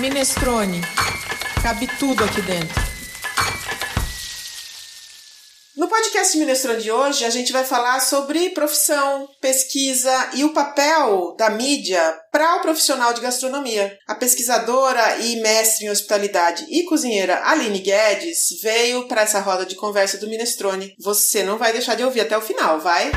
Minestrone. Cabe tudo aqui dentro. No podcast Minestrone de hoje, a gente vai falar sobre profissão, pesquisa e o papel da mídia para o profissional de gastronomia. A pesquisadora e mestre em hospitalidade e cozinheira Aline Guedes veio para essa roda de conversa do Minestrone. Você não vai deixar de ouvir até o final, vai?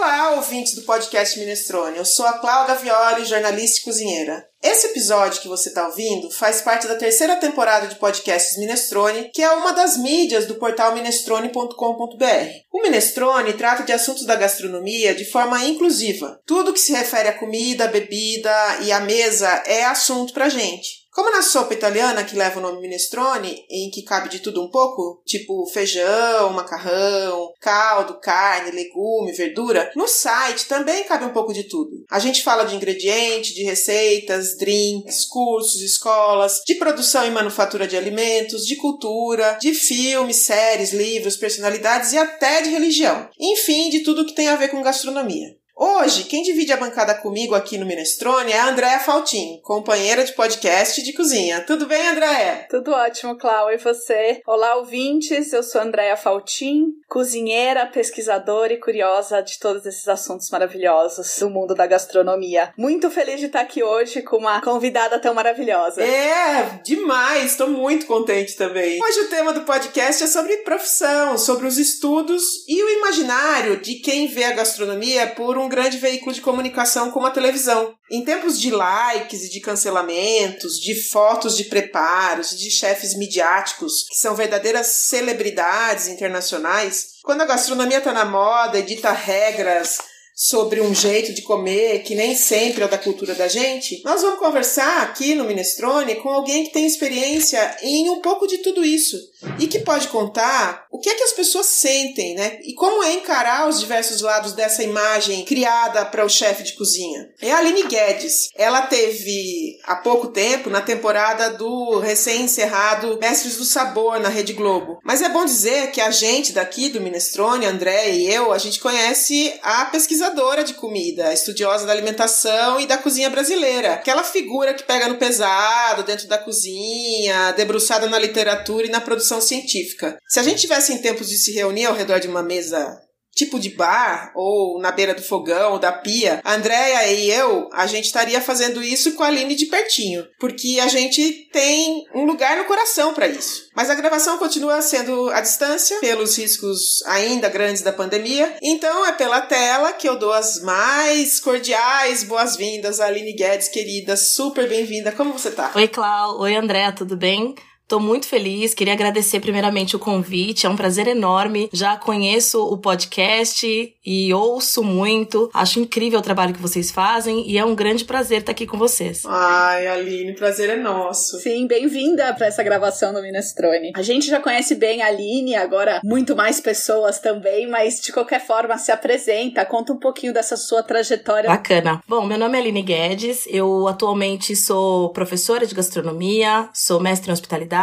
Olá, ouvintes do podcast Minestrone. Eu sou a Cláudia Violi, jornalista e cozinheira. Esse episódio que você está ouvindo faz parte da terceira temporada de podcasts Minestrone, que é uma das mídias do portal minestrone.com.br. O Minestrone trata de assuntos da gastronomia de forma inclusiva. Tudo que se refere à comida, bebida e à mesa é assunto pra gente. Como na sopa italiana, que leva o nome minestrone, em que cabe de tudo um pouco, tipo feijão, macarrão, caldo, carne, legume, verdura, no site também cabe um pouco de tudo. A gente fala de ingrediente, de receitas, drinks, cursos, escolas, de produção e manufatura de alimentos, de cultura, de filmes, séries, livros, personalidades e até de religião. Enfim, de tudo que tem a ver com gastronomia. Hoje, quem divide a bancada comigo aqui no Minestrone é a Andréa Faltin, companheira de podcast de cozinha. Tudo bem, Andréa? Tudo ótimo, Clau. E você? Olá, ouvintes. Eu sou Andréa Faltin, cozinheira, pesquisadora e curiosa de todos esses assuntos maravilhosos do mundo da gastronomia. Muito feliz de estar aqui hoje com uma convidada tão maravilhosa. É, demais. Estou muito contente também. Hoje o tema do podcast é sobre profissão, sobre os estudos e o imaginário de quem vê a gastronomia por um um grande veículo de comunicação como a televisão. Em tempos de likes e de cancelamentos, de fotos de preparos, de chefes midiáticos que são verdadeiras celebridades internacionais, quando a gastronomia está na moda e dita regras sobre um jeito de comer que nem sempre é da cultura da gente, nós vamos conversar aqui no Minestrone com alguém que tem experiência em um pouco de tudo isso e que pode contar o que é que as pessoas sentem, né? E como é encarar os diversos lados dessa imagem criada para o chefe de cozinha. É a Aline Guedes. Ela teve há pouco tempo na temporada do recém-encerrado Mestres do Sabor na Rede Globo. Mas é bom dizer que a gente daqui do Minestrone, André e eu, a gente conhece a pesquisadora pesquisadora de comida, estudiosa da alimentação e da cozinha brasileira. Aquela figura que pega no pesado, dentro da cozinha, debruçada na literatura e na produção científica. Se a gente tivesse em tempos de se reunir ao redor de uma mesa tipo de bar ou na beira do fogão ou da pia, a Andrea e eu, a gente estaria fazendo isso com a Aline de pertinho, porque a gente tem um lugar no coração para isso. Mas a gravação continua sendo à distância, pelos riscos ainda grandes da pandemia, então é pela tela que eu dou as mais cordiais boas-vindas à Aline Guedes, querida, super bem-vinda. Como você tá? Oi, Clau. Oi, André, tudo bem? Tô muito feliz, queria agradecer primeiramente o convite, é um prazer enorme. Já conheço o podcast e ouço muito. Acho incrível o trabalho que vocês fazem e é um grande prazer estar aqui com vocês. Ai, Aline, prazer é nosso. Sim, bem-vinda para essa gravação do Minestrone. A gente já conhece bem a Aline, agora muito mais pessoas também, mas de qualquer forma se apresenta, conta um pouquinho dessa sua trajetória. Bacana. Bom, meu nome é Aline Guedes, eu atualmente sou professora de gastronomia, sou mestre em hospitalidade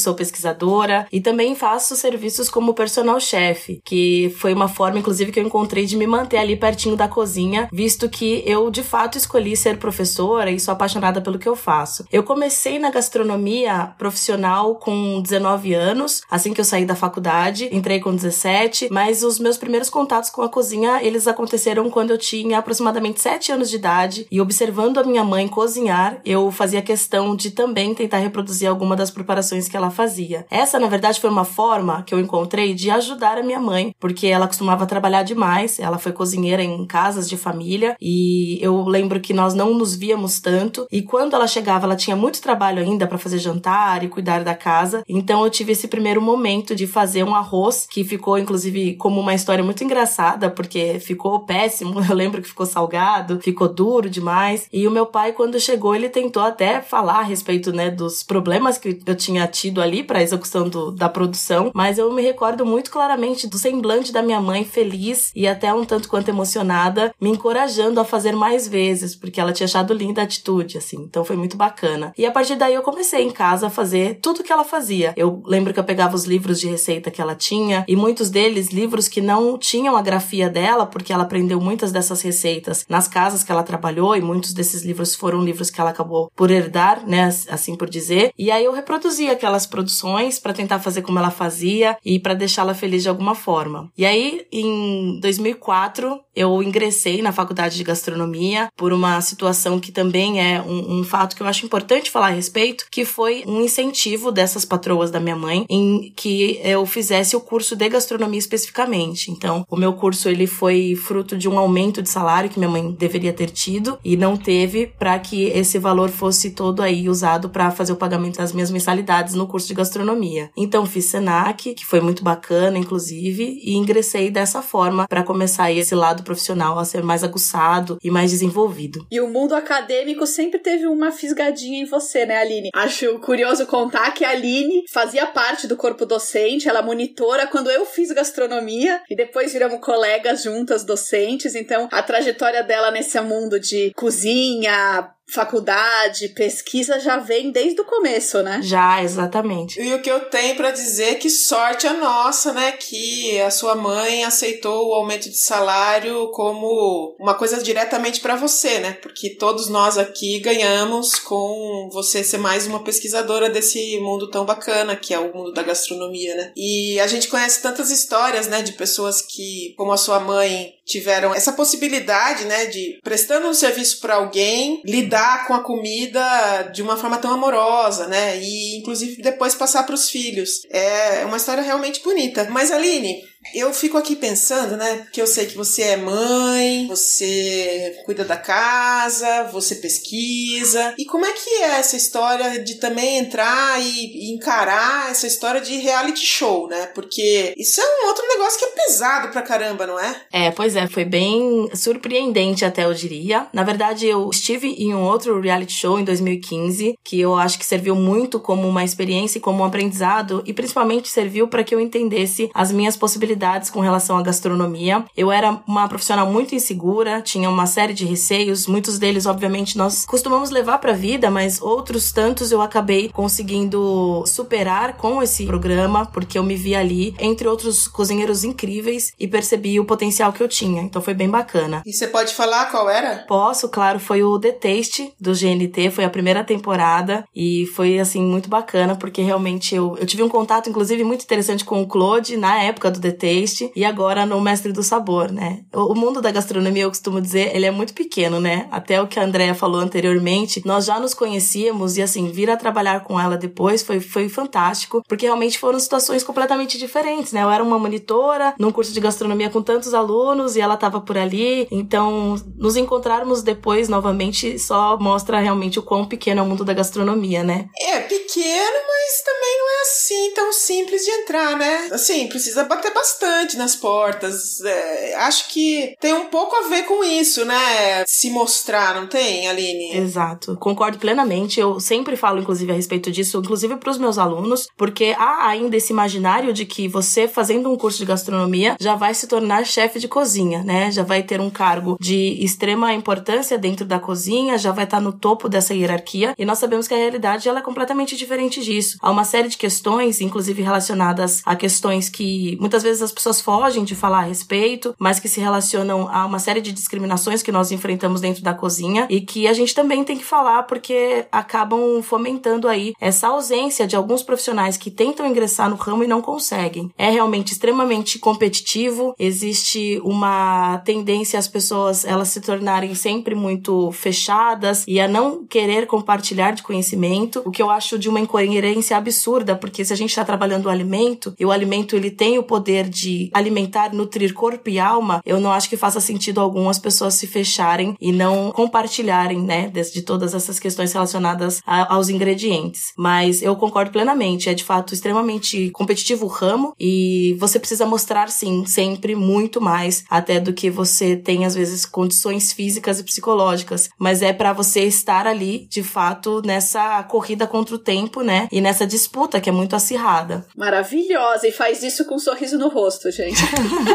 sou pesquisadora e também faço serviços como personal chef, que foi uma forma, inclusive, que eu encontrei de me manter ali pertinho da cozinha, visto que eu de fato escolhi ser professora e sou apaixonada pelo que eu faço. Eu comecei na gastronomia profissional com 19 anos, assim que eu saí da faculdade, entrei com 17, mas os meus primeiros contatos com a cozinha, eles aconteceram quando eu tinha aproximadamente 7 anos de idade e observando a minha mãe cozinhar, eu fazia questão de também tentar reproduzir alguma das preparações que ela fazia. Essa, na verdade, foi uma forma que eu encontrei de ajudar a minha mãe, porque ela costumava trabalhar demais, ela foi cozinheira em casas de família e eu lembro que nós não nos víamos tanto e quando ela chegava, ela tinha muito trabalho ainda para fazer jantar e cuidar da casa. Então eu tive esse primeiro momento de fazer um arroz que ficou inclusive como uma história muito engraçada, porque ficou péssimo. Eu lembro que ficou salgado, ficou duro demais. E o meu pai quando chegou, ele tentou até falar a respeito, né, dos problemas que eu tinha tinha tido ali para execução do, da produção, mas eu me recordo muito claramente do semblante da minha mãe feliz e até um tanto quanto emocionada, me encorajando a fazer mais vezes, porque ela tinha achado linda a atitude, assim. Então foi muito bacana. E a partir daí eu comecei em casa a fazer tudo que ela fazia. Eu lembro que eu pegava os livros de receita que ela tinha e muitos deles livros que não tinham a grafia dela, porque ela aprendeu muitas dessas receitas nas casas que ela trabalhou e muitos desses livros foram livros que ela acabou por herdar, né, assim por dizer. E aí eu reproduzia aquelas produções para tentar fazer como ela fazia e para deixá-la feliz de alguma forma. E aí em 2004 eu ingressei na faculdade de gastronomia por uma situação que também é um, um fato que eu acho importante falar a respeito, que foi um incentivo dessas patroas da minha mãe em que eu fizesse o curso de gastronomia especificamente. Então, o meu curso ele foi fruto de um aumento de salário que minha mãe deveria ter tido e não teve para que esse valor fosse todo aí usado para fazer o pagamento das minhas mensalidades no curso de gastronomia. Então, fiz Senac, que foi muito bacana, inclusive, e ingressei dessa forma para começar esse lado profissional a ser mais aguçado e mais desenvolvido. E o mundo acadêmico sempre teve uma fisgadinha em você, né, Aline? Acho curioso contar que a Aline fazia parte do corpo docente, ela monitora quando eu fiz gastronomia e depois viramos colegas juntas docentes, então a trajetória dela nesse mundo de cozinha, faculdade, pesquisa já vem desde o começo, né? Já, exatamente. E o que eu tenho para dizer é que sorte a nossa, né, que a sua mãe aceitou o aumento de salário como uma coisa diretamente para você, né? Porque todos nós aqui ganhamos com você ser mais uma pesquisadora desse mundo tão bacana que é o mundo da gastronomia, né? E a gente conhece tantas histórias, né, de pessoas que, como a sua mãe, tiveram essa possibilidade, né, de prestando um serviço para alguém, lidar com a comida de uma forma tão amorosa, né, e inclusive depois passar para os filhos. É uma história realmente bonita. Mas Aline, eu fico aqui pensando, né? Que eu sei que você é mãe, você cuida da casa, você pesquisa. E como é que é essa história de também entrar e encarar essa história de reality show, né? Porque isso é um outro negócio que é pesado pra caramba, não é? É, pois é, foi bem surpreendente até eu diria. Na verdade, eu estive em um outro reality show em 2015, que eu acho que serviu muito como uma experiência e como um aprendizado, e principalmente serviu para que eu entendesse as minhas possibilidades com relação à gastronomia. Eu era uma profissional muito insegura, tinha uma série de receios, muitos deles, obviamente, nós costumamos levar para a vida, mas outros tantos eu acabei conseguindo superar com esse programa, porque eu me vi ali entre outros cozinheiros incríveis e percebi o potencial que eu tinha. Então foi bem bacana. E você pode falar qual era? Posso, claro, foi o The Taste do GNT, foi a primeira temporada e foi assim muito bacana porque realmente eu, eu tive um contato inclusive muito interessante com o Claude na época do The Taste e agora no Mestre do Sabor, né? O, mundo da gastronomia, eu costumo dizer, ele é muito pequeno, né? Até o que a Andrea falou anteriormente, nós já nos conhecíamos e assim, vir a trabalhar com ela depois foi, foi fantástico, porque realmente foram situações completamente diferentes, né? Eu era uma monitora num curso de gastronomia com tantos alunos e ela tava por ali, então nos encontrarmos depois novamente só mostra realmente o quão pequeno é o mundo da gastronomia, né? É pequeno, mas também não é assim tão simples de entrar, né? Assim, precisa bater bastante bastante nas portas. É, acho que tem um pouco a ver com isso, né? Se mostrar, não tem, Aline? Exato. Concordo plenamente. Eu sempre falo, inclusive, a respeito disso, inclusive para os meus alunos, porque há ainda esse imaginário de que você, fazendo um curso de gastronomia, já vai se tornar chefe de cozinha, né? Já vai ter um cargo de extrema importância dentro da cozinha, já vai estar no topo dessa hierarquia. E nós sabemos que a realidade ela é completamente diferente disso. Há uma série de questões, inclusive relacionadas a questões que muitas vezes vezes as pessoas fogem de falar a respeito, mas que se relacionam a uma série de discriminações que nós enfrentamos dentro da cozinha e que a gente também tem que falar porque acabam fomentando aí essa ausência de alguns profissionais que tentam ingressar no ramo e não conseguem. É realmente extremamente competitivo, existe uma tendência às pessoas elas se tornarem sempre muito fechadas e a não querer compartilhar de conhecimento, o que eu acho de uma incoerência absurda, porque se a gente está trabalhando o alimento e o alimento ele tem o poder de alimentar, nutrir corpo e alma, eu não acho que faça sentido algum as pessoas se fecharem e não compartilharem, né, de, de todas essas questões relacionadas a, aos ingredientes. Mas eu concordo plenamente, é de fato extremamente competitivo o ramo e você precisa mostrar sim sempre muito mais até do que você tem às vezes condições físicas e psicológicas, mas é para você estar ali de fato nessa corrida contra o tempo, né? E nessa disputa que é muito acirrada. Maravilhosa e faz isso com um sorriso no rosto, gente.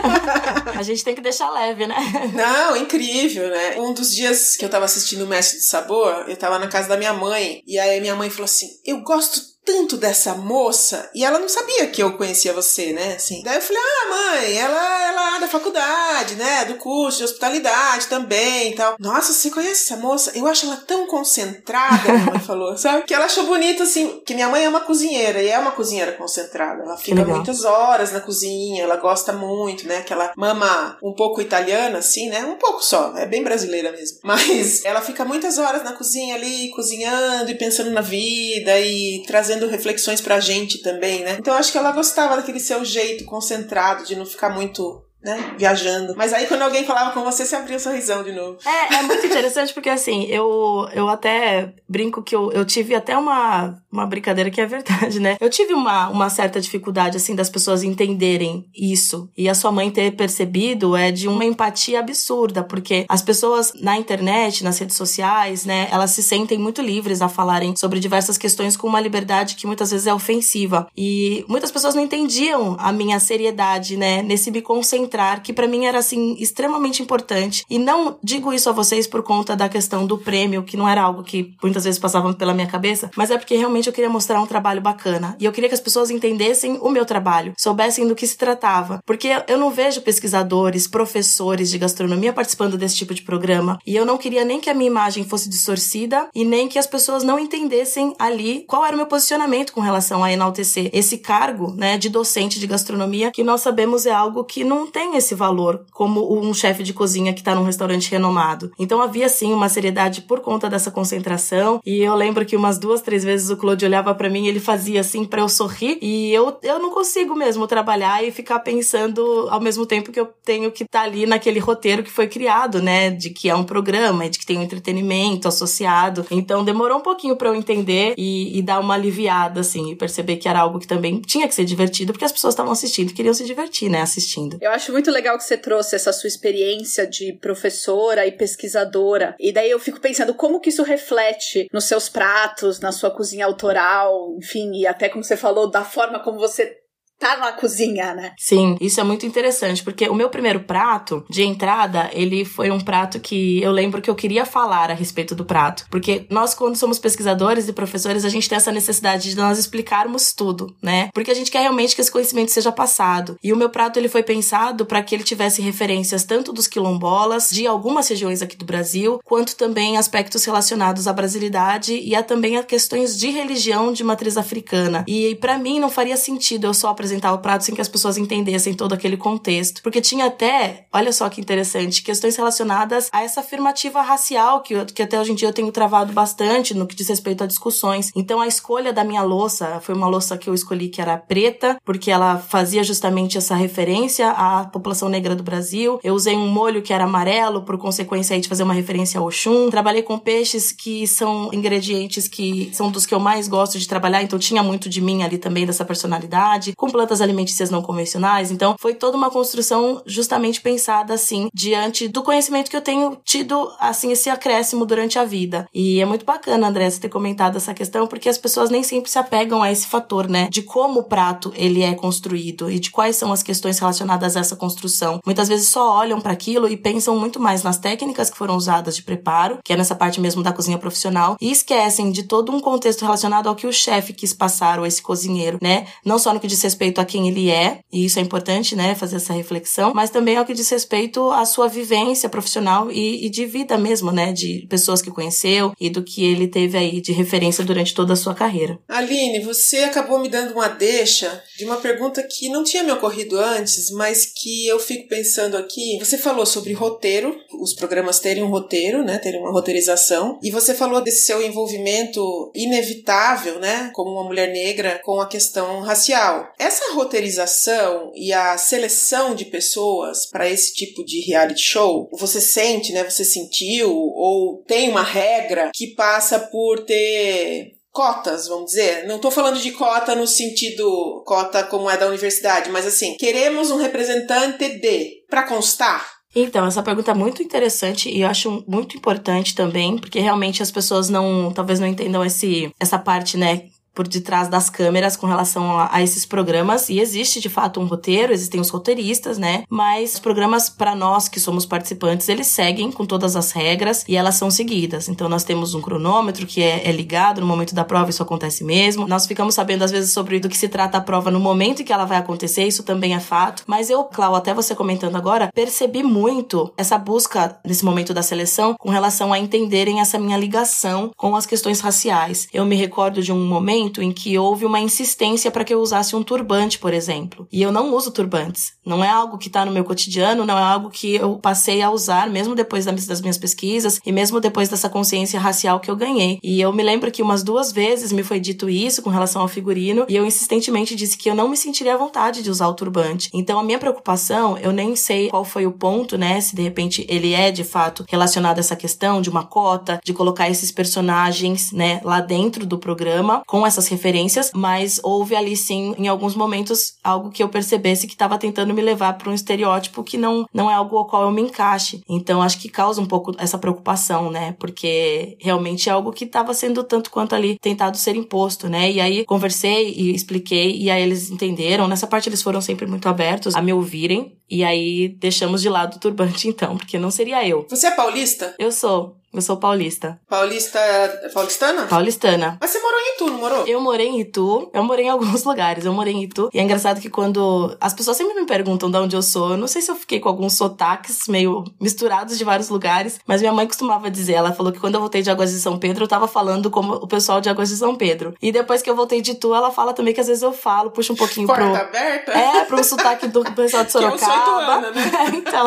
a gente tem que deixar leve, né? Não, incrível, né? Um dos dias que eu tava assistindo o Mestre de Sabor, eu tava na casa da minha mãe e aí minha mãe falou assim: "Eu gosto tanto dessa moça e ela não sabia que eu conhecia você, né? Assim. Daí eu falei: "Ah, mãe, ela ela é da faculdade, né? Do curso de hospitalidade também e tal. Nossa, você conhece essa moça? Eu acho ela tão concentrada", minha mãe falou, sabe? Que ela achou bonito assim, que minha mãe é uma cozinheira e é uma cozinheira concentrada. Ela fica muitas horas na cozinha, ela gosta muito, né? Que ela mama um pouco italiana assim, né? Um pouco só, é bem brasileira mesmo. Mas ela fica muitas horas na cozinha ali, cozinhando e pensando na vida e trazendo trazendo reflexões pra gente também, né? Então acho que ela gostava daquele seu jeito concentrado, de não ficar muito né, viajando. Mas aí quando alguém falava com você, você abria um sorrisão de novo. É, é muito interessante porque assim, eu, eu até brinco que eu, eu tive até uma, uma brincadeira que é verdade, né? Eu tive uma, uma certa dificuldade, assim, das pessoas entenderem isso. E a sua mãe ter percebido é de uma empatia absurda, porque as pessoas na internet, nas redes sociais, né, elas se sentem muito livres a falarem sobre diversas questões com uma liberdade que muitas vezes é ofensiva. E muitas pessoas não entendiam a minha seriedade, né, nesse me concentrar que para mim era assim extremamente importante. E não digo isso a vocês por conta da questão do prêmio, que não era algo que muitas vezes passava pela minha cabeça, mas é porque realmente eu queria mostrar um trabalho bacana. E eu queria que as pessoas entendessem o meu trabalho, soubessem do que se tratava. Porque eu não vejo pesquisadores, professores de gastronomia participando desse tipo de programa. E eu não queria nem que a minha imagem fosse distorcida e nem que as pessoas não entendessem ali qual era o meu posicionamento com relação a enaltecer esse cargo, né, de docente de gastronomia, que nós sabemos é algo que não tem tem esse valor como um chefe de cozinha que está num restaurante renomado. Então havia sim uma seriedade por conta dessa concentração. E eu lembro que umas duas, três vezes o Claude olhava para mim e ele fazia assim para eu sorrir. E eu, eu não consigo mesmo trabalhar e ficar pensando ao mesmo tempo que eu tenho que estar tá ali naquele roteiro que foi criado, né? De que é um programa, de que tem um entretenimento associado. Então demorou um pouquinho para eu entender e, e dar uma aliviada, assim, e perceber que era algo que também tinha que ser divertido, porque as pessoas estavam assistindo e queriam se divertir, né? Assistindo. Eu acho muito legal que você trouxe essa sua experiência de professora e pesquisadora. E daí eu fico pensando como que isso reflete nos seus pratos, na sua cozinha autoral, enfim, e até como você falou, da forma como você tá na cozinha, né? Sim, isso é muito interessante, porque o meu primeiro prato de entrada, ele foi um prato que eu lembro que eu queria falar a respeito do prato. Porque nós, quando somos pesquisadores e professores, a gente tem essa necessidade de nós explicarmos tudo, né? Porque a gente quer realmente que esse conhecimento seja passado. E o meu prato, ele foi pensado para que ele tivesse referências tanto dos quilombolas, de algumas regiões aqui do Brasil, quanto também aspectos relacionados à brasilidade e a também a questões de religião de matriz africana. E para mim não faria sentido eu só apresentar o prato sem que as pessoas entendessem todo aquele contexto. Porque tinha até, olha só que interessante, questões relacionadas a essa afirmativa racial que, que até hoje em dia eu tenho travado bastante no que diz respeito a discussões. Então a escolha da minha louça foi uma louça que eu escolhi que era preta, porque ela fazia justamente essa referência à população negra do Brasil. Eu usei um molho que era amarelo, por consequência aí de fazer uma referência ao Oxum. Trabalhei com peixes que são ingredientes que são dos que eu mais gosto de trabalhar, então tinha muito de mim ali também, dessa personalidade. Com plantas alimentícias não convencionais. Então, foi toda uma construção justamente pensada assim, diante do conhecimento que eu tenho tido, assim, esse acréscimo durante a vida. E é muito bacana, André, você ter comentado essa questão, porque as pessoas nem sempre se apegam a esse fator, né? De como o prato ele é construído e de quais são as questões relacionadas a essa construção. Muitas vezes só olham para aquilo e pensam muito mais nas técnicas que foram usadas de preparo, que é nessa parte mesmo da cozinha profissional, e esquecem de todo um contexto relacionado ao que o chefe quis passar, ou esse cozinheiro, né? Não só no que diz respeito respeito a quem ele é, e isso é importante, né, fazer essa reflexão, mas também ao que diz respeito à sua vivência profissional e, e de vida mesmo, né, de pessoas que conheceu e do que ele teve aí de referência durante toda a sua carreira. Aline, você acabou me dando uma deixa de uma pergunta que não tinha me ocorrido antes, mas que eu fico pensando aqui. Você falou sobre roteiro, os programas terem um roteiro, né, terem uma roteirização, e você falou desse seu envolvimento inevitável, né, como uma mulher negra com a questão racial. Essa essa roteirização e a seleção de pessoas para esse tipo de reality show, você sente, né? Você sentiu ou tem uma regra que passa por ter cotas, vamos dizer. Não estou falando de cota no sentido cota como é da universidade, mas assim, queremos um representante de para constar. Então, essa pergunta é muito interessante e eu acho muito importante também, porque realmente as pessoas não, talvez não entendam esse, essa parte, né, por detrás das câmeras com relação a, a, esses programas e existe de fato um roteiro, existem os roteiristas, né? Mas os programas para nós que somos participantes, eles seguem com todas as regras e elas são seguidas. Então nós temos um cronômetro que é, é ligado no momento da prova, isso acontece mesmo. Nós ficamos sabendo às vezes sobre do que se trata a prova no momento em que ela vai acontecer, isso também é fato. Mas eu, Clau, até você comentando agora, percebi muito essa busca nesse momento da seleção com relação a entenderem essa minha ligação com as questões raciais. Eu me recordo de um momento momento em que houve uma insistência para que eu usasse um turbante, por exemplo. E eu não uso turbantes. Não é algo que está no meu cotidiano, não é algo que eu passei a usar, mesmo depois das minhas pesquisas e mesmo depois dessa consciência racial que eu ganhei. E eu me lembro que umas duas vezes me foi dito isso com relação ao figurino e eu insistentemente disse que eu não me sentiria à vontade de usar o turbante. Então a minha preocupação, eu nem sei qual foi o ponto, né? Se de repente ele é de fato relacionado a essa questão de uma cota, de colocar esses personagens, né, lá dentro do programa com essa essas referências, mas houve ali sim, em alguns momentos, algo que eu percebesse que estava tentando me levar para um estereótipo que não, não é algo ao qual eu me encaixe. Então acho que causa um pouco essa preocupação, né? Porque realmente é algo que estava sendo tanto quanto ali tentado ser imposto, né? E aí conversei e expliquei, e aí eles entenderam. Nessa parte eles foram sempre muito abertos a me ouvirem. E aí deixamos de lado o turbante então, porque não seria eu. Você é paulista? Eu sou. Eu sou paulista. Paulista. Paulistana? Paulistana. Mas você morou em Itu, não morou? Eu morei em Itu. Eu morei em alguns lugares. Eu morei em Itu. E é engraçado que quando. As pessoas sempre me perguntam de onde eu sou. Eu não sei se eu fiquei com alguns sotaques meio misturados de vários lugares. Mas minha mãe costumava dizer. Ela falou que quando eu voltei de Águas de São Pedro, eu tava falando como o pessoal de Águas de São Pedro. E depois que eu voltei de Itu, ela fala também que às vezes eu falo, puxa um pouquinho Porta pro. aberta? É, pro sotaque do pessoal de Sorocaba. Que eu sou ituana, né? então,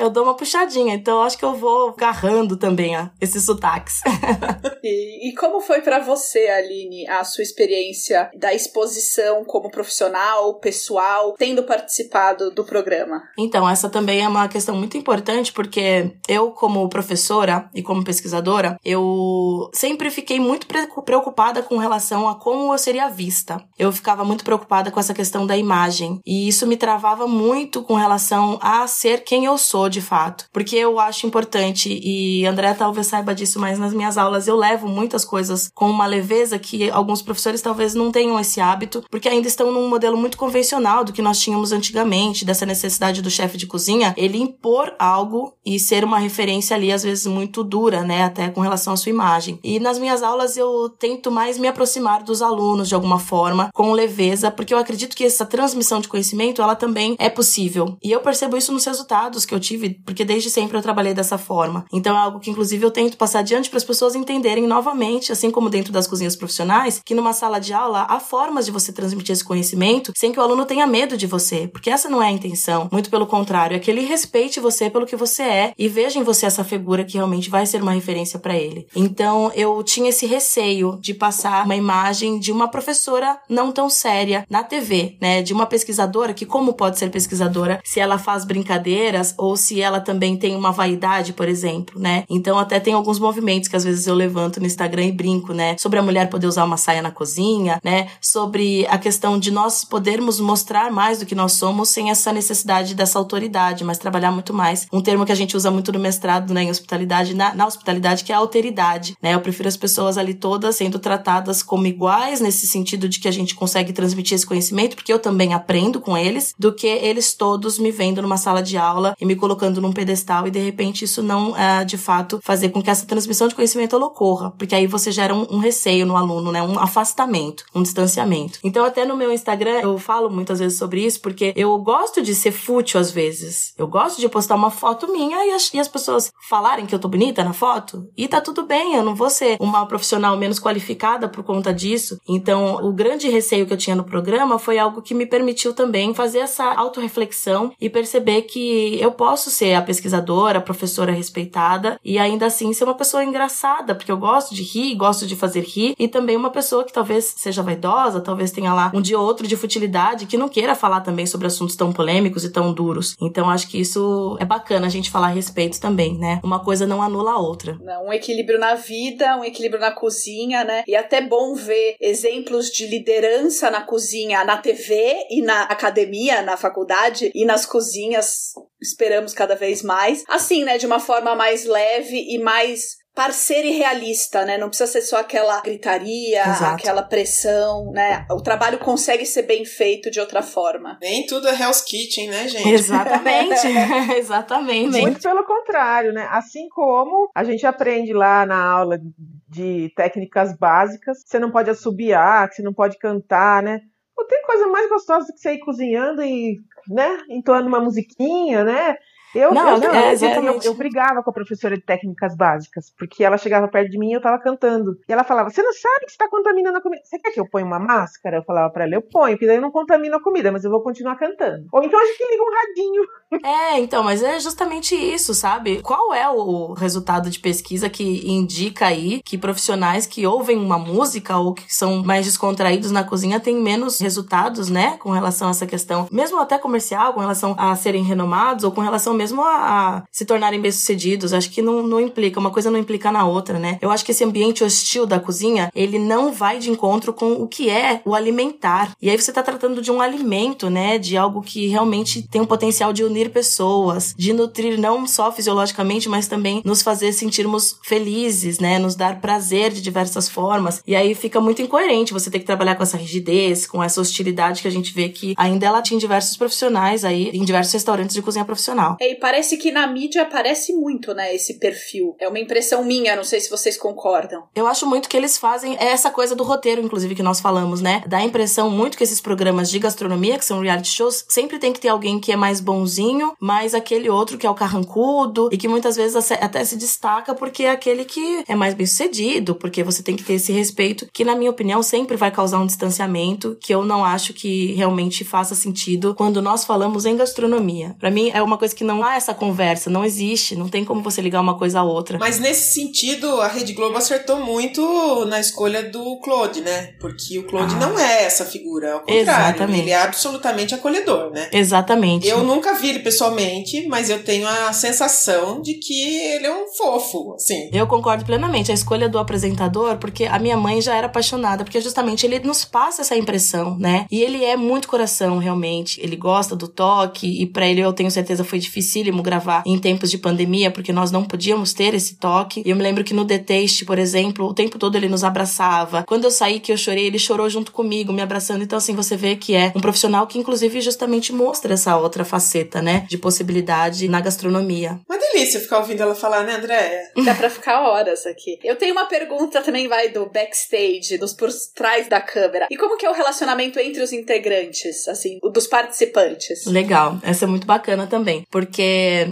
eu dou uma puxadinha. Então, eu acho que eu vou agarrando também ó, esse sotaque. e, e, como foi para você, Aline, a sua experiência da exposição como profissional, pessoal, tendo participado do programa? Então, essa também é uma questão muito importante, porque eu, como professora e como pesquisadora, eu sempre fiquei muito preocupada com relação a como eu seria vista. Eu ficava muito preocupada com essa questão da imagem, e isso me travava muito com relação a ser quem eu sou de fato, porque eu acho importante, e André talvez saiba disso mas nas minhas aulas eu levo muitas coisas com uma leveza que alguns professores talvez não tenham esse hábito, porque ainda estão num modelo muito convencional do que nós tínhamos antigamente, dessa necessidade do chefe de cozinha, ele impor algo e ser uma referência ali, às vezes muito dura, né, até com relação à sua imagem. E nas minhas aulas eu tento mais me aproximar dos alunos de alguma forma, com leveza, porque eu acredito que essa transmissão de conhecimento, ela também é possível. E eu percebo isso nos resultados que eu tive, porque desde sempre eu trabalhei dessa forma. Então é algo que inclusive eu tento passar adiante para as pessoas entenderem novamente, assim como dentro das cozinhas profissionais, que numa sala de aula há formas de você transmitir esse conhecimento sem que o aluno tenha medo de você, porque essa não é a intenção. Muito pelo contrário, é que ele respeite você pelo que você é e veja em você essa figura que realmente vai ser uma referência para ele. Então, eu tinha esse receio de passar uma imagem de uma professora não tão séria na TV, né? De uma pesquisadora que como pode ser pesquisadora se ela faz brincadeiras ou se ela também tem uma vaidade, por exemplo, né? Então, até tem alguns movimentos que às vezes eu levanto no Instagram e brinco, né? Sobre a mulher poder usar uma saia na cozinha, né? Sobre a questão de nós podermos mostrar mais do que nós somos sem essa necessidade dessa autoridade, mas trabalhar muito mais. Um termo que a gente usa muito no mestrado, né, em hospitalidade, na, na hospitalidade, que é a alteridade, né? Eu prefiro as pessoas ali todas sendo tratadas como iguais, nesse sentido de que a gente consegue transmitir esse conhecimento, porque eu também aprendo com eles, do que eles todos me vendo numa sala de aula e me colocando num pedestal e de repente isso não, uh, de fato, fazer com que essa transmissão de conhecimento ocorra, porque aí você gera um, um, receio no aluno, né? Um afastamento, um distanciamento. Então, até no meu Instagram, eu falo muitas vezes sobre isso, porque eu gosto de ser fútil às vezes. Eu gosto de postar uma foto minha e as, e as pessoas falarem que eu tô bonita na foto, e tá tudo bem, eu não vou ser uma profissional menos qualificada por conta disso. Então, o grande receio que eu tinha no programa foi algo que me permitiu também fazer essa autorreflexão e perceber que eu posso ser a pesquisadora, a professora respeitada e ainda assim ser uma pessoa engraçada, porque eu gosto de rir, gosto de fazer rir, e também uma pessoa que talvez seja vaidosa, talvez tenha lá um dia ou outro de futilidade, que não queira falar também sobre assuntos tão polêmicos e tão duros. Então acho que isso é bacana a gente falar a respeito também, né? Uma coisa não anula a outra. Um equilíbrio na vida, um equilíbrio na cozinha, né? E é até bom ver exemplos de liderança na cozinha, na TV e na academia, na faculdade e nas cozinhas esperamos cada vez mais. Assim, né, de uma forma mais leve e mais parceira e realista, né? Não precisa ser só aquela gritaria, Exato. aquela pressão, né? O trabalho consegue ser bem feito de outra forma. Nem tudo é Hell's Kitchen, né, gente? Exatamente. Exatamente. Muito pelo contrário, né? Assim como a gente aprende lá na aula de técnicas básicas, você não pode assobiar, você não pode cantar, né? Não tem coisa mais gostosa do que você ir cozinhando e, né, entoando uma musiquinha, né? Eu, não, eu, não, é, eu, eu, brigava com a professora de técnicas básicas, porque ela chegava perto de mim e eu tava cantando. E ela falava: Você não sabe que você tá contaminando a comida. Você quer que eu ponha uma máscara? Eu falava pra ela: Eu ponho, porque daí eu não contamino a comida, mas eu vou continuar cantando. Ou então a gente liga um radinho. É, então, mas é justamente isso, sabe? Qual é o resultado de pesquisa que indica aí que profissionais que ouvem uma música ou que são mais descontraídos na cozinha têm menos resultados, né? Com relação a essa questão, mesmo até comercial, com relação a serem renomados ou com relação mesmo mesmo a, a se tornarem bem-sucedidos. Acho que não, não implica, uma coisa não implica na outra, né? Eu acho que esse ambiente hostil da cozinha, ele não vai de encontro com o que é o alimentar. E aí você tá tratando de um alimento, né? De algo que realmente tem o potencial de unir pessoas, de nutrir não só fisiologicamente, mas também nos fazer sentirmos felizes, né? Nos dar prazer de diversas formas. E aí fica muito incoerente você ter que trabalhar com essa rigidez, com essa hostilidade que a gente vê que ainda ela tinha diversos profissionais aí em diversos restaurantes de cozinha profissional. É, parece que na mídia aparece muito, né, esse perfil. É uma impressão minha, não sei se vocês concordam. Eu acho muito que eles fazem essa coisa do roteiro, inclusive, que nós falamos, né? Dá a impressão muito que esses programas de gastronomia, que são reality shows, sempre tem que ter alguém que é mais bonzinho, mas aquele outro que é o carrancudo e que muitas vezes até se destaca porque é aquele que é mais bem sucedido, porque você tem que ter esse respeito, que na minha opinião sempre vai causar um distanciamento, que eu não acho que realmente faça sentido quando nós falamos em gastronomia. Para mim é uma coisa que não há essa conversa, não existe, não tem como você ligar uma coisa à outra. Mas nesse sentido, a Rede Globo acertou muito na escolha do Claude, né? Porque o Claude ah. não é essa figura, ao contrário, Exatamente. ele é absolutamente acolhedor, né? Exatamente. Eu nunca vi ele pessoalmente, mas eu tenho a sensação de que ele é um fofo, assim. Eu concordo plenamente. A escolha do apresentador, porque a minha mãe já era apaixonada, porque justamente ele nos passa essa impressão, né? E ele é muito coração, realmente. Ele gosta do toque, e para ele eu tenho certeza foi difícil dificílimo gravar em tempos de pandemia, porque nós não podíamos ter esse toque. E eu me lembro que no The Taste, por exemplo, o tempo todo ele nos abraçava. Quando eu saí que eu chorei, ele chorou junto comigo, me abraçando. Então, assim, você vê que é um profissional que, inclusive, justamente mostra essa outra faceta, né? De possibilidade na gastronomia. Uma delícia ficar ouvindo ela falar, né, Andréia? Dá pra ficar horas aqui. Eu tenho uma pergunta também, vai, do backstage, dos por trás da câmera. E como que é o relacionamento entre os integrantes, assim, dos participantes? Legal. Essa é muito bacana também. Porque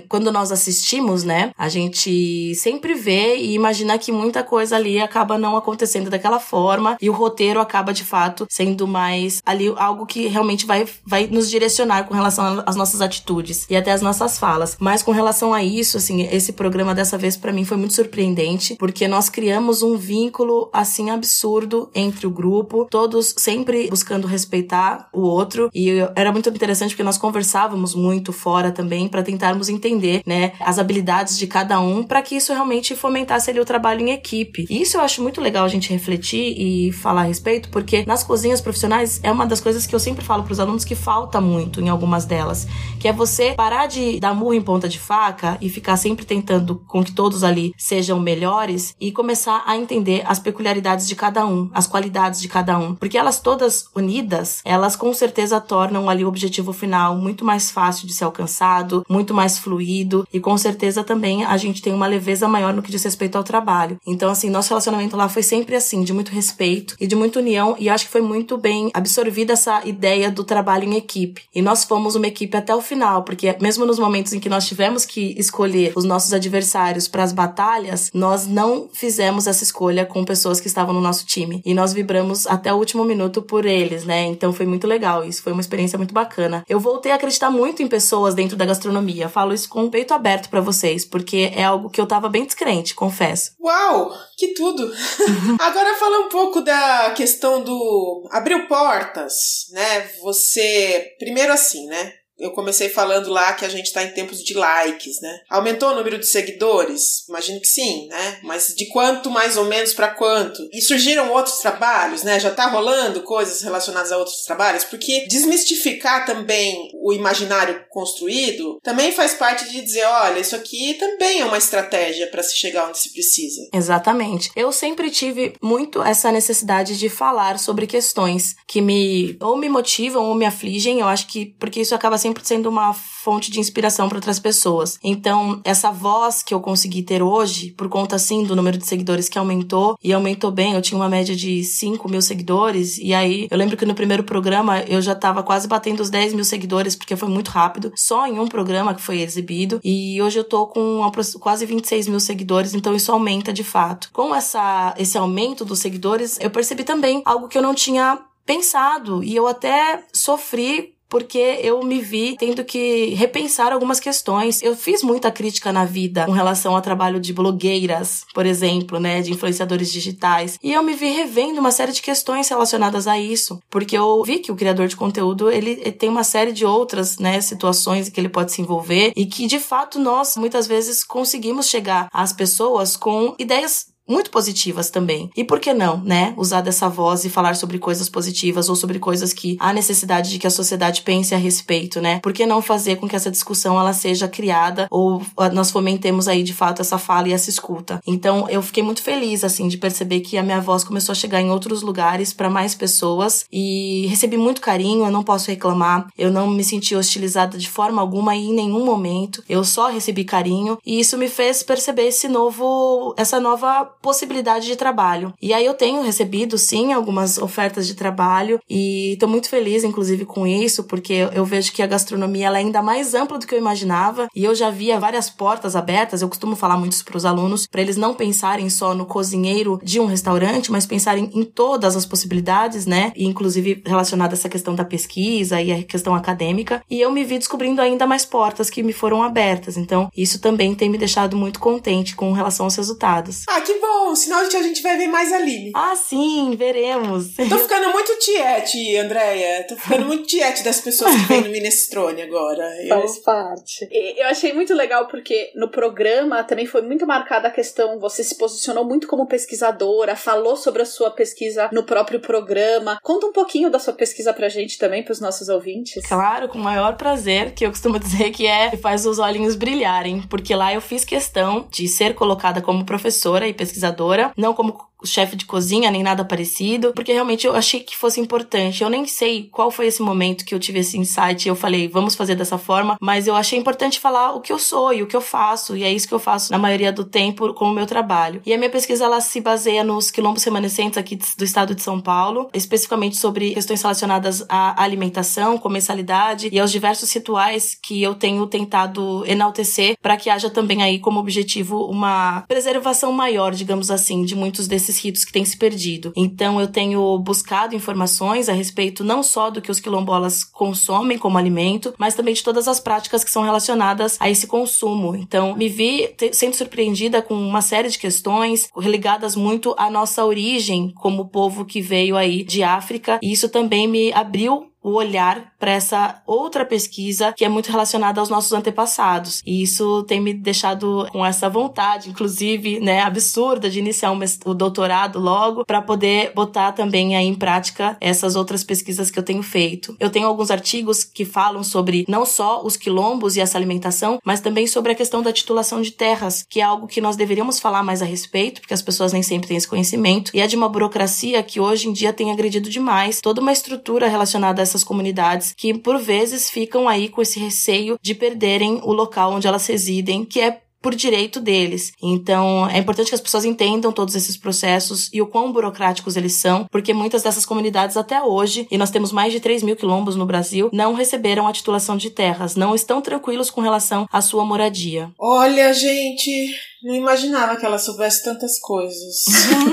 quando nós assistimos, né, a gente sempre vê e imagina que muita coisa ali acaba não acontecendo daquela forma e o roteiro acaba de fato sendo mais ali algo que realmente vai, vai nos direcionar com relação às nossas atitudes e até as nossas falas. Mas com relação a isso, assim, esse programa dessa vez para mim foi muito surpreendente porque nós criamos um vínculo assim absurdo entre o grupo, todos sempre buscando respeitar o outro e era muito interessante porque nós conversávamos muito fora também para tentar tentarmos entender, né, as habilidades de cada um para que isso realmente fomentasse ali o trabalho em equipe. E isso eu acho muito legal a gente refletir e falar a respeito, porque nas cozinhas profissionais é uma das coisas que eu sempre falo para os alunos que falta muito em algumas delas, que é você parar de dar murro em ponta de faca e ficar sempre tentando com que todos ali sejam melhores e começar a entender as peculiaridades de cada um, as qualidades de cada um, porque elas todas unidas, elas com certeza tornam ali o objetivo final muito mais fácil de ser alcançado, muito mais fluido e com certeza também a gente tem uma leveza maior no que diz respeito ao trabalho. Então, assim, nosso relacionamento lá foi sempre assim, de muito respeito e de muita união e acho que foi muito bem absorvida essa ideia do trabalho em equipe. E nós fomos uma equipe até o final, porque mesmo nos momentos em que nós tivemos que escolher os nossos adversários para as batalhas, nós não fizemos essa escolha com pessoas que estavam no nosso time. E nós vibramos até o último minuto por eles, né? Então foi muito legal. Isso foi uma experiência muito bacana. Eu voltei a acreditar muito em pessoas dentro da gastronomia. Falo isso com o peito aberto para vocês, porque é algo que eu tava bem descrente, confesso. Uau, que tudo! Agora fala um pouco da questão do abriu portas, né? Você primeiro assim, né? Eu comecei falando lá que a gente está em tempos de likes, né? Aumentou o número de seguidores? Imagino que sim, né? Mas de quanto mais ou menos para quanto? E surgiram outros trabalhos, né? Já tá rolando coisas relacionadas a outros trabalhos? Porque desmistificar também o imaginário construído também faz parte de dizer, olha, isso aqui também é uma estratégia para se chegar onde se precisa. Exatamente. Eu sempre tive muito essa necessidade de falar sobre questões que me ou me motivam ou me afligem. Eu acho que porque isso acaba sempre sendo uma fonte de inspiração para outras pessoas. Então, essa voz que eu consegui ter hoje, por conta sim do número de seguidores que aumentou, e aumentou bem, eu tinha uma média de 5 mil seguidores, e aí eu lembro que no primeiro programa eu já tava quase batendo os 10 mil seguidores, porque foi muito rápido, só em um programa que foi exibido, e hoje eu tô com quase 26 mil seguidores, então isso aumenta de fato. Com essa, esse aumento dos seguidores, eu percebi também algo que eu não tinha pensado e eu até sofri porque eu me vi tendo que repensar algumas questões. Eu fiz muita crítica na vida com relação ao trabalho de blogueiras, por exemplo, né, de influenciadores digitais, e eu me vi revendo uma série de questões relacionadas a isso, porque eu vi que o criador de conteúdo, ele tem uma série de outras, né, situações que ele pode se envolver e que de fato nós muitas vezes conseguimos chegar às pessoas com ideias muito positivas também. E por que não, né? Usar dessa voz e falar sobre coisas positivas ou sobre coisas que há necessidade de que a sociedade pense a respeito, né? Por que não fazer com que essa discussão ela seja criada ou ah, nós fomentemos aí de fato essa fala e essa escuta. Então, eu fiquei muito feliz assim de perceber que a minha voz começou a chegar em outros lugares para mais pessoas e recebi muito carinho, eu não posso reclamar. Eu não me senti hostilizada de forma alguma e em nenhum momento. Eu só recebi carinho e isso me fez perceber esse novo essa nova possibilidade de trabalho. E aí eu tenho recebido, sim, algumas ofertas de trabalho e estou muito feliz, inclusive, com isso, porque eu vejo que a gastronomia é ainda mais ampla do que eu imaginava e eu já via várias portas abertas. Eu costumo falar muito para os alunos, para eles não pensarem só no cozinheiro de um restaurante, mas pensarem em todas as possibilidades, né? E inclusive relacionada a essa questão da pesquisa e a questão acadêmica. E eu me vi descobrindo ainda mais portas que me foram abertas. Então, isso também tem me deixado muito contente com relação aos resultados. Ah, que bom! Sinal de que a gente vai ver mais Aline. Ah, sim, veremos. Tô ficando muito tiete, Andréia. Tô ficando muito tiete das pessoas que vêm no Minestrone agora. Eu... Faz parte. Eu achei muito legal porque no programa também foi muito marcada a questão, você se posicionou muito como pesquisadora, falou sobre a sua pesquisa no próprio programa. Conta um pouquinho da sua pesquisa pra gente também, pros nossos ouvintes. Claro, com o maior prazer, que eu costumo dizer que é que faz os olhinhos brilharem, porque lá eu fiz questão de ser colocada como professora e pesquisadora pesquisadora, não como chefe de cozinha nem nada parecido, porque realmente eu achei que fosse importante. Eu nem sei qual foi esse momento que eu tive esse insight e eu falei, vamos fazer dessa forma, mas eu achei importante falar o que eu sou e o que eu faço, e é isso que eu faço na maioria do tempo com o meu trabalho. E a minha pesquisa ela se baseia nos quilombos remanescentes aqui do estado de São Paulo, especificamente sobre questões relacionadas à alimentação, comensalidade e aos diversos rituais que eu tenho tentado enaltecer para que haja também aí como objetivo uma preservação maior, digamos assim, de muitos desses ritos que têm se perdido. Então eu tenho buscado informações a respeito não só do que os quilombolas consomem como alimento, mas também de todas as práticas que são relacionadas a esse consumo. Então me vi sendo surpreendida com uma série de questões ligadas muito à nossa origem como povo que veio aí de África, e isso também me abriu o olhar para essa outra pesquisa que é muito relacionada aos nossos antepassados. E isso tem me deixado com essa vontade, inclusive, né, absurda de iniciar o doutorado logo para poder botar também aí em prática essas outras pesquisas que eu tenho feito. Eu tenho alguns artigos que falam sobre não só os quilombos e essa alimentação, mas também sobre a questão da titulação de terras, que é algo que nós deveríamos falar mais a respeito, porque as pessoas nem sempre têm esse conhecimento, e é de uma burocracia que hoje em dia tem agredido demais toda uma estrutura relacionada a comunidades que por vezes ficam aí com esse receio de perderem o local onde elas residem, que é por direito deles. Então, é importante que as pessoas entendam todos esses processos e o quão burocráticos eles são, porque muitas dessas comunidades até hoje, e nós temos mais de 3 mil quilombos no Brasil, não receberam a titulação de terras, não estão tranquilos com relação à sua moradia. Olha, gente, não imaginava que ela soubesse tantas coisas.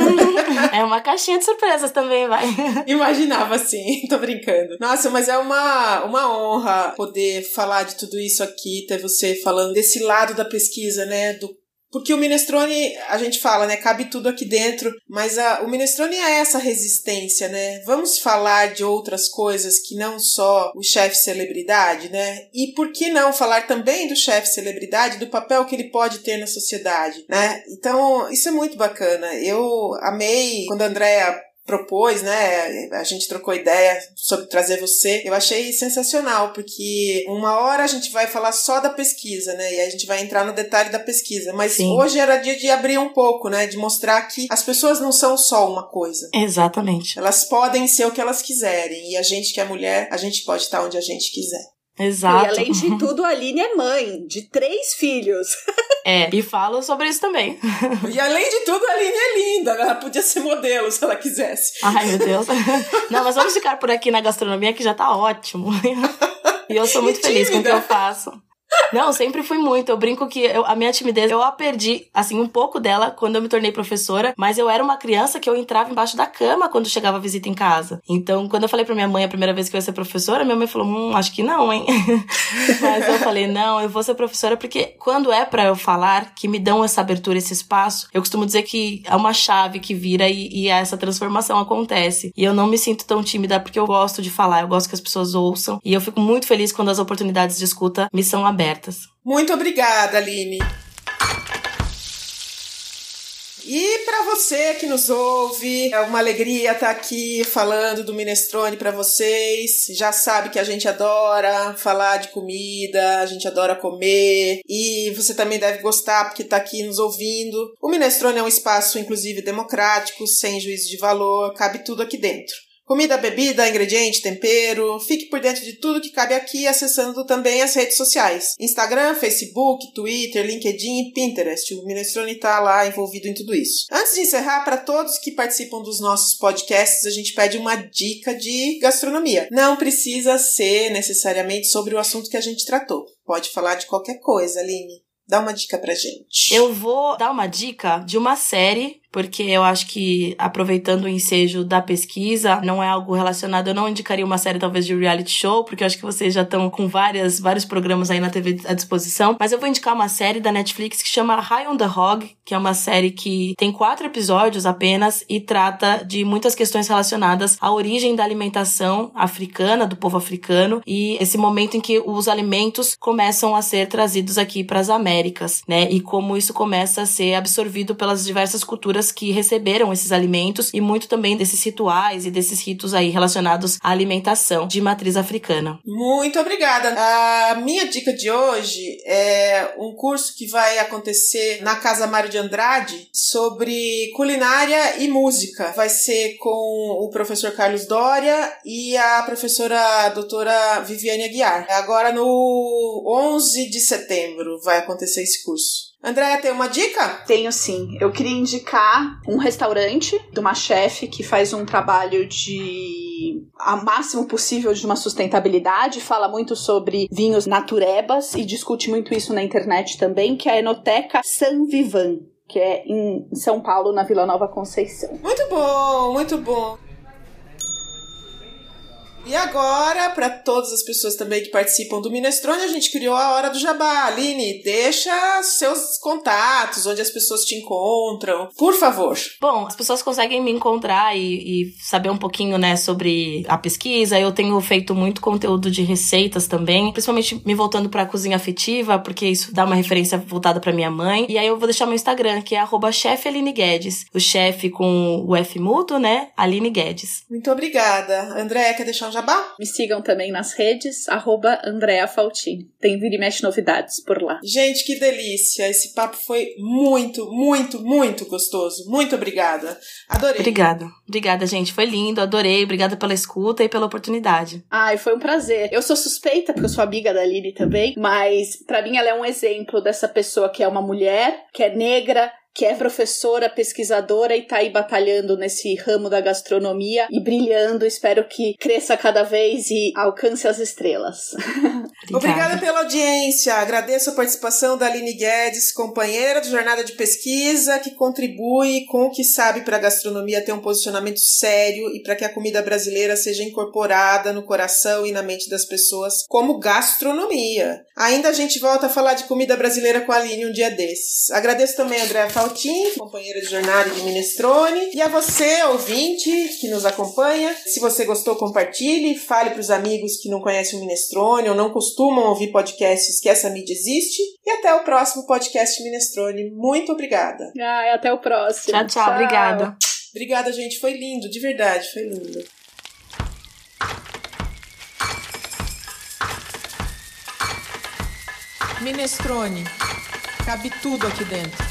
é uma caixinha de surpresas também, vai. Imaginava sim, tô brincando. Nossa, mas é uma, uma honra poder falar de tudo isso aqui, ter você falando desse lado da pesquisa, né? Do porque o minestrone, a gente fala, né? Cabe tudo aqui dentro, mas a, o minestrone é essa resistência, né? Vamos falar de outras coisas que não só o chefe celebridade, né? E por que não falar também do chefe celebridade, do papel que ele pode ter na sociedade, né? Então, isso é muito bacana. Eu amei quando a Andrea propôs, né? A gente trocou ideia sobre trazer você. Eu achei sensacional, porque uma hora a gente vai falar só da pesquisa, né? E a gente vai entrar no detalhe da pesquisa. Mas Sim. hoje era dia de abrir um pouco, né? De mostrar que as pessoas não são só uma coisa. Exatamente. Elas podem ser o que elas quiserem. E a gente que é mulher, a gente pode estar onde a gente quiser. Exato. E além de tudo, a Aline é mãe de três filhos. É, e falo sobre isso também. E além de tudo, a Aline é linda. Ela podia ser modelo se ela quisesse. Ai, meu Deus. Não, mas vamos ficar por aqui na gastronomia que já tá ótimo. E eu sou muito e feliz tímida. com o que eu faço. Não, sempre fui muito. Eu brinco que eu, a minha timidez, eu a perdi, assim, um pouco dela quando eu me tornei professora, mas eu era uma criança que eu entrava embaixo da cama quando chegava visita em casa. Então, quando eu falei pra minha mãe a primeira vez que eu ia ser professora, minha mãe falou, hum, acho que não, hein? mas eu falei, não, eu vou ser professora porque quando é para eu falar, que me dão essa abertura, esse espaço, eu costumo dizer que é uma chave que vira e, e essa transformação acontece. E eu não me sinto tão tímida porque eu gosto de falar, eu gosto que as pessoas ouçam. E eu fico muito feliz quando as oportunidades de escuta me são abertas abertas. Muito obrigada, Aline. E para você que nos ouve, é uma alegria estar tá aqui falando do minestrone para vocês. Já sabe que a gente adora falar de comida, a gente adora comer e você também deve gostar porque está aqui nos ouvindo. O minestrone é um espaço inclusive democrático, sem juízo de valor, cabe tudo aqui dentro. Comida, bebida, ingrediente, tempero. Fique por dentro de tudo que cabe aqui acessando também as redes sociais: Instagram, Facebook, Twitter, LinkedIn e Pinterest. O Minestrone está lá envolvido em tudo isso. Antes de encerrar, para todos que participam dos nossos podcasts, a gente pede uma dica de gastronomia. Não precisa ser necessariamente sobre o assunto que a gente tratou. Pode falar de qualquer coisa, Aline. Dá uma dica pra gente. Eu vou dar uma dica de uma série porque eu acho que, aproveitando o ensejo da pesquisa, não é algo relacionado. Eu não indicaria uma série, talvez, de reality show, porque eu acho que vocês já estão com várias, vários programas aí na TV à disposição. Mas eu vou indicar uma série da Netflix que chama High on the Hog, que é uma série que tem quatro episódios apenas e trata de muitas questões relacionadas à origem da alimentação africana, do povo africano, e esse momento em que os alimentos começam a ser trazidos aqui para as Américas, né? E como isso começa a ser absorvido pelas diversas culturas que receberam esses alimentos e muito também desses rituais e desses ritos aí relacionados à alimentação de matriz africana. Muito obrigada. A minha dica de hoje é um curso que vai acontecer na Casa Mário de Andrade sobre culinária e música. Vai ser com o professor Carlos Dória e a professora doutora Viviane Aguiar. Agora no 11 de setembro vai acontecer esse curso. Andréia, tem uma dica? Tenho sim. Eu queria indicar um restaurante de uma chefe que faz um trabalho de a máximo possível de uma sustentabilidade, fala muito sobre vinhos naturebas e discute muito isso na internet também, que é a Enoteca San Vivan, que é em São Paulo, na Vila Nova Conceição. Muito bom, muito bom. E agora, para todas as pessoas também que participam do Minestrone, a gente criou a Hora do Jabá. Aline, deixa seus contatos, onde as pessoas te encontram, por favor. Bom, as pessoas conseguem me encontrar e, e saber um pouquinho, né, sobre a pesquisa. Eu tenho feito muito conteúdo de receitas também, principalmente me voltando para a cozinha afetiva, porque isso dá uma referência voltada para minha mãe. E aí eu vou deixar meu Instagram, que é @chefaline_guedes. O chefe com o F mudo, né? Aline Guedes. Muito obrigada. André, quer deixar um jabá? Me sigam também nas redes, arroba Andrea Faltin. Tem vira e mexe novidades por lá. Gente, que delícia! Esse papo foi muito, muito, muito gostoso. Muito obrigada. Adorei. Obrigada. Obrigada, gente. Foi lindo, adorei. Obrigada pela escuta e pela oportunidade. Ai, foi um prazer. Eu sou suspeita, porque eu sou amiga da Aline também, mas para mim ela é um exemplo dessa pessoa que é uma mulher, que é negra, que é professora, pesquisadora e tá aí batalhando nesse ramo da gastronomia e brilhando. Espero que cresça cada vez e alcance as estrelas. Obrigada. Obrigada pela audiência. Agradeço a participação da Aline Guedes, companheira de jornada de pesquisa, que contribui com o que sabe para a gastronomia ter um posicionamento sério e para que a comida brasileira seja incorporada no coração e na mente das pessoas como gastronomia. Ainda a gente volta a falar de comida brasileira com a Aline um dia desses. Agradeço também a Saltim, companheira de jornada de Minestrone. E a você, ouvinte, que nos acompanha. Se você gostou, compartilhe, fale para os amigos que não conhecem o Minestrone ou não costumam ouvir podcasts que essa mídia existe. E até o próximo podcast Minestrone. Muito obrigada. Ah, até o próximo. Tchau, tchau. tchau. Obrigada. Obrigada, gente. Foi lindo, de verdade, foi lindo. Minestrone. Cabe tudo aqui dentro.